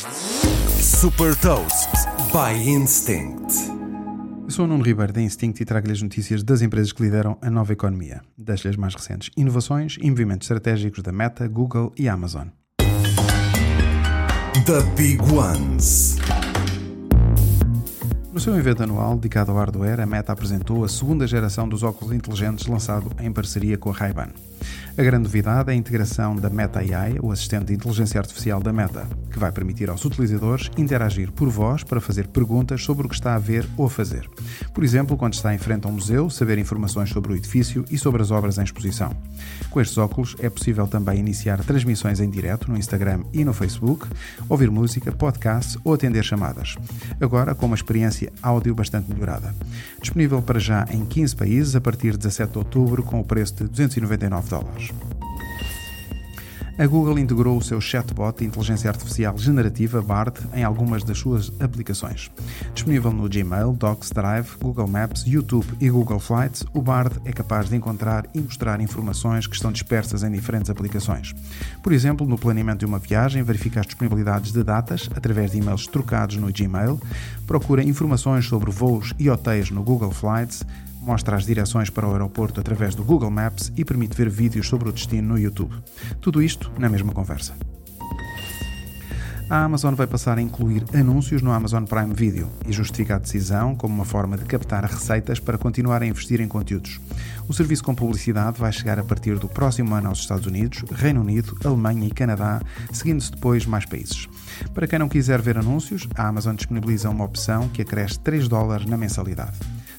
Super Toast by Instinct. Eu sou o Nuno Ribeiro da Instinct e trago-lhe as notícias das empresas que lideram a nova economia. Das as mais recentes inovações e movimentos estratégicos da Meta, Google e Amazon. The Big Ones. No seu evento anual dedicado ao hardware, a Meta apresentou a segunda geração dos óculos inteligentes lançado em parceria com a Ray-Ban. A grande novidade é a integração da Meta AI, o assistente de inteligência artificial da Meta, que vai permitir aos utilizadores interagir por voz para fazer perguntas sobre o que está a ver ou a fazer. Por exemplo, quando está em frente a um museu, saber informações sobre o edifício e sobre as obras em exposição. Com estes óculos é possível também iniciar transmissões em direto no Instagram e no Facebook, ouvir música, podcasts ou atender chamadas. Agora com uma experiência áudio bastante melhorada. Disponível para já em 15 países a partir de 17 de outubro com o preço de 299 dólares. A Google integrou o seu chatbot de inteligência artificial generativa BARD em algumas das suas aplicações. Disponível no Gmail, Docs, Drive, Google Maps, YouTube e Google Flights, o BARD é capaz de encontrar e mostrar informações que estão dispersas em diferentes aplicações. Por exemplo, no planeamento de uma viagem, verifica as disponibilidades de datas através de e-mails trocados no Gmail, procura informações sobre voos e hotéis no Google Flights, mostra as direções para o aeroporto através do Google Maps e permite ver vídeos sobre o destino no YouTube. Tudo isto na mesma conversa. A Amazon vai passar a incluir anúncios no Amazon Prime Video e justifica a decisão como uma forma de captar receitas para continuar a investir em conteúdos. O serviço com publicidade vai chegar a partir do próximo ano aos Estados Unidos, Reino Unido, Alemanha e Canadá, seguindo-se depois mais países. Para quem não quiser ver anúncios, a Amazon disponibiliza uma opção que acresce 3 dólares na mensalidade.